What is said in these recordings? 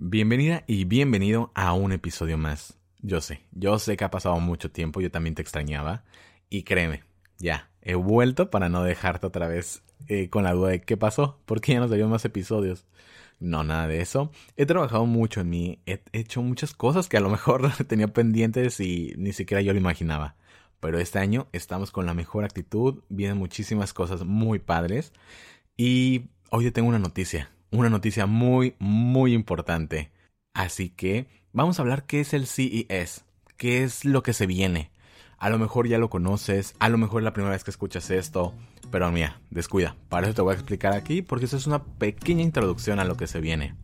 Bienvenida y bienvenido a un episodio más. Yo sé, yo sé que ha pasado mucho tiempo, yo también te extrañaba. Y créeme, ya, he vuelto para no dejarte otra vez eh, con la duda de qué pasó, por qué ya no salió más episodios. No, nada de eso. He trabajado mucho en mí, he hecho muchas cosas que a lo mejor tenía pendientes y ni siquiera yo lo imaginaba. Pero este año estamos con la mejor actitud, vienen muchísimas cosas muy padres. Y hoy te tengo una noticia una noticia muy, muy importante. Así que vamos a hablar qué es el CES, qué es lo que se viene. A lo mejor ya lo conoces, a lo mejor es la primera vez que escuchas esto, pero mira, descuida, para eso te voy a explicar aquí porque eso es una pequeña introducción a lo que se viene.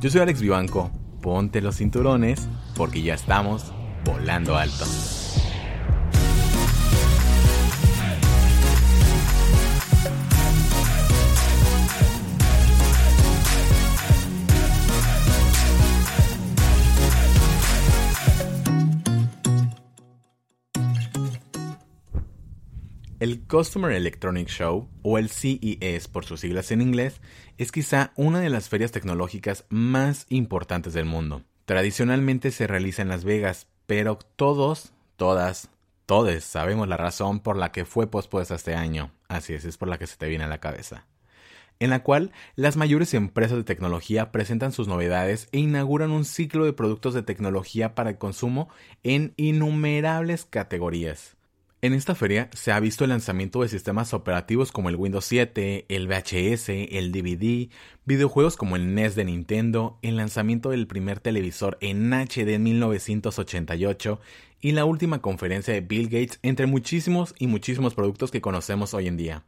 Yo soy Alex Vivanco, ponte los cinturones porque ya estamos volando alto. El Customer Electronic Show, o el CES por sus siglas en inglés, es quizá una de las ferias tecnológicas más importantes del mundo. Tradicionalmente se realiza en Las Vegas, pero todos, todas, todos sabemos la razón por la que fue pospuesta este año. Así es, es por la que se te viene a la cabeza. En la cual las mayores empresas de tecnología presentan sus novedades e inauguran un ciclo de productos de tecnología para el consumo en innumerables categorías. En esta feria se ha visto el lanzamiento de sistemas operativos como el Windows 7, el VHS, el DVD, videojuegos como el NES de Nintendo, el lanzamiento del primer televisor en HD en 1988 y la última conferencia de Bill Gates entre muchísimos y muchísimos productos que conocemos hoy en día.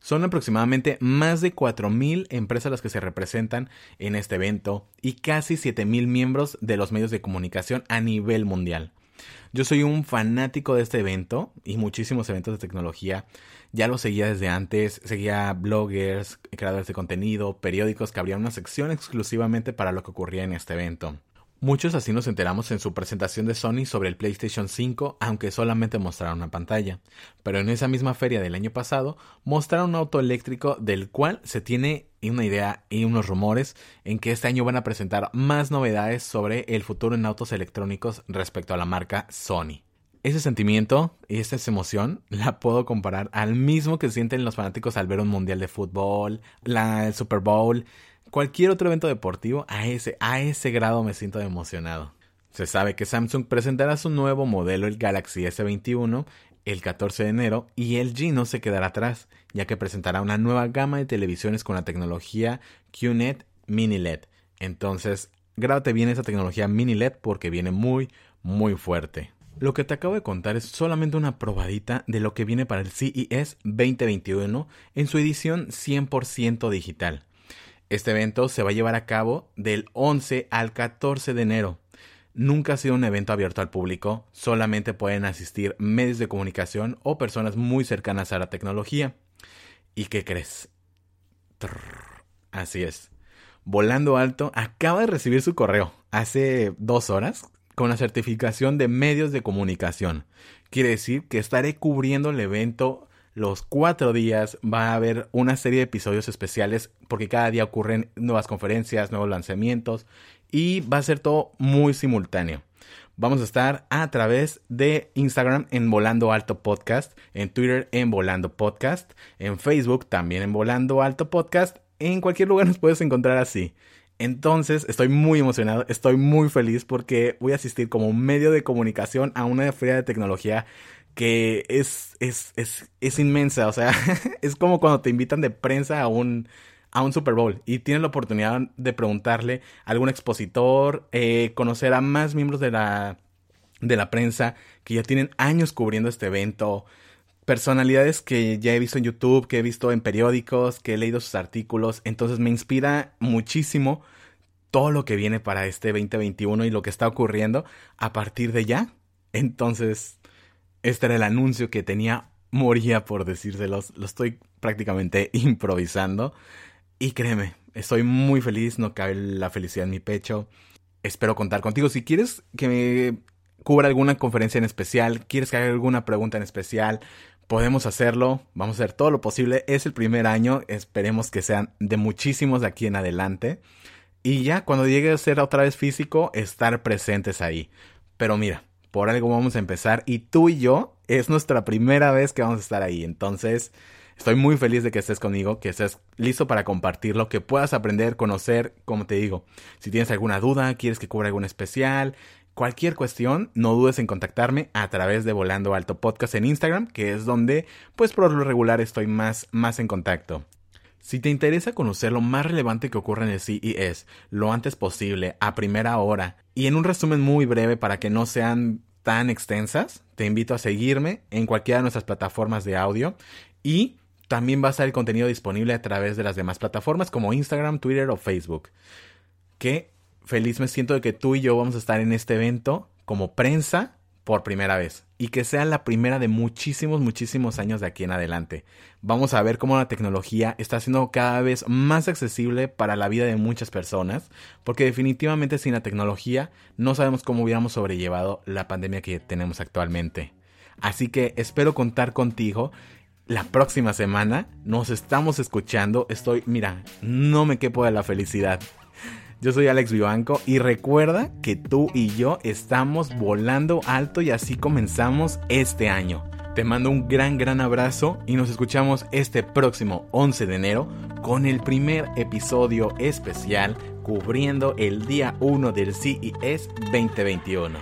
Son aproximadamente más de 4.000 empresas las que se representan en este evento y casi 7.000 miembros de los medios de comunicación a nivel mundial. Yo soy un fanático de este evento y muchísimos eventos de tecnología. Ya lo seguía desde antes, seguía bloggers, creadores de contenido, periódicos que abrían una sección exclusivamente para lo que ocurría en este evento. Muchos así nos enteramos en su presentación de Sony sobre el PlayStation 5, aunque solamente mostraron una pantalla. Pero en esa misma feria del año pasado mostraron un auto eléctrico del cual se tiene una idea y unos rumores en que este año van a presentar más novedades sobre el futuro en autos electrónicos respecto a la marca Sony. Ese sentimiento y esa emoción la puedo comparar al mismo que sienten los fanáticos al ver un mundial de fútbol, la, el Super Bowl, cualquier otro evento deportivo, a ese, a ese grado me siento emocionado. Se sabe que Samsung presentará su nuevo modelo, el Galaxy S21, el 14 de enero y LG no se quedará atrás, ya que presentará una nueva gama de televisiones con la tecnología QNET Mini LED. Entonces, grábate bien esa tecnología Mini LED porque viene muy, muy fuerte. Lo que te acabo de contar es solamente una probadita de lo que viene para el CES 2021 en su edición 100% digital. Este evento se va a llevar a cabo del 11 al 14 de enero. Nunca ha sido un evento abierto al público, solamente pueden asistir medios de comunicación o personas muy cercanas a la tecnología. ¿Y qué crees? así es. Volando Alto acaba de recibir su correo hace dos horas con la certificación de medios de comunicación. Quiere decir que estaré cubriendo el evento los cuatro días va a haber una serie de episodios especiales porque cada día ocurren nuevas conferencias, nuevos lanzamientos y va a ser todo muy simultáneo. Vamos a estar a través de Instagram en Volando Alto Podcast, en Twitter en Volando Podcast, en Facebook también en Volando Alto Podcast. En cualquier lugar nos puedes encontrar así. Entonces estoy muy emocionado, estoy muy feliz porque voy a asistir como medio de comunicación a una feria de tecnología que es, es, es, es inmensa. O sea, es como cuando te invitan de prensa a un, a un Super Bowl y tienes la oportunidad de preguntarle a algún expositor, eh, conocer a más miembros de la, de la prensa que ya tienen años cubriendo este evento, personalidades que ya he visto en YouTube, que he visto en periódicos, que he leído sus artículos, entonces me inspira muchísimo todo lo que viene para este 2021 y lo que está ocurriendo a partir de ya. Entonces, este era el anuncio que tenía, moría por decírselos, lo estoy prácticamente improvisando. Y créeme, estoy muy feliz, no cabe la felicidad en mi pecho. Espero contar contigo. Si quieres que me cubra alguna conferencia en especial, quieres que haga alguna pregunta en especial, podemos hacerlo. Vamos a hacer todo lo posible. Es el primer año, esperemos que sean de muchísimos de aquí en adelante. y ya cuando llegue a ser otra vez físico, estar presentes ahí. Pero mira, por algo vamos a empezar y tú y yo es nuestra primera vez que vamos a estar ahí. Entonces, estoy muy feliz de que estés conmigo, que estés listo para compartirlo, que puedas aprender, conocer, como te digo. Si tienes alguna duda, quieres que cubra algún especial, cualquier cuestión, no dudes en contactarme a través de Volando Alto Podcast en Instagram, que es donde, pues por lo regular estoy más, más en contacto. Si te interesa conocer lo más relevante que ocurre en el CES lo antes posible, a primera hora, y en un resumen muy breve para que no sean tan extensas, te invito a seguirme en cualquiera de nuestras plataformas de audio y también va a estar el contenido disponible a través de las demás plataformas como Instagram, Twitter o Facebook. Que feliz me siento de que tú y yo vamos a estar en este evento como prensa por primera vez y que sea la primera de muchísimos, muchísimos años de aquí en adelante. Vamos a ver cómo la tecnología está siendo cada vez más accesible para la vida de muchas personas, porque definitivamente sin la tecnología no sabemos cómo hubiéramos sobrellevado la pandemia que tenemos actualmente. Así que espero contar contigo la próxima semana. Nos estamos escuchando. Estoy, mira, no me quepo de la felicidad. Yo soy Alex Vivanco y recuerda que tú y yo estamos volando alto y así comenzamos este año. Te mando un gran, gran abrazo y nos escuchamos este próximo 11 de enero con el primer episodio especial cubriendo el día 1 del CES 2021.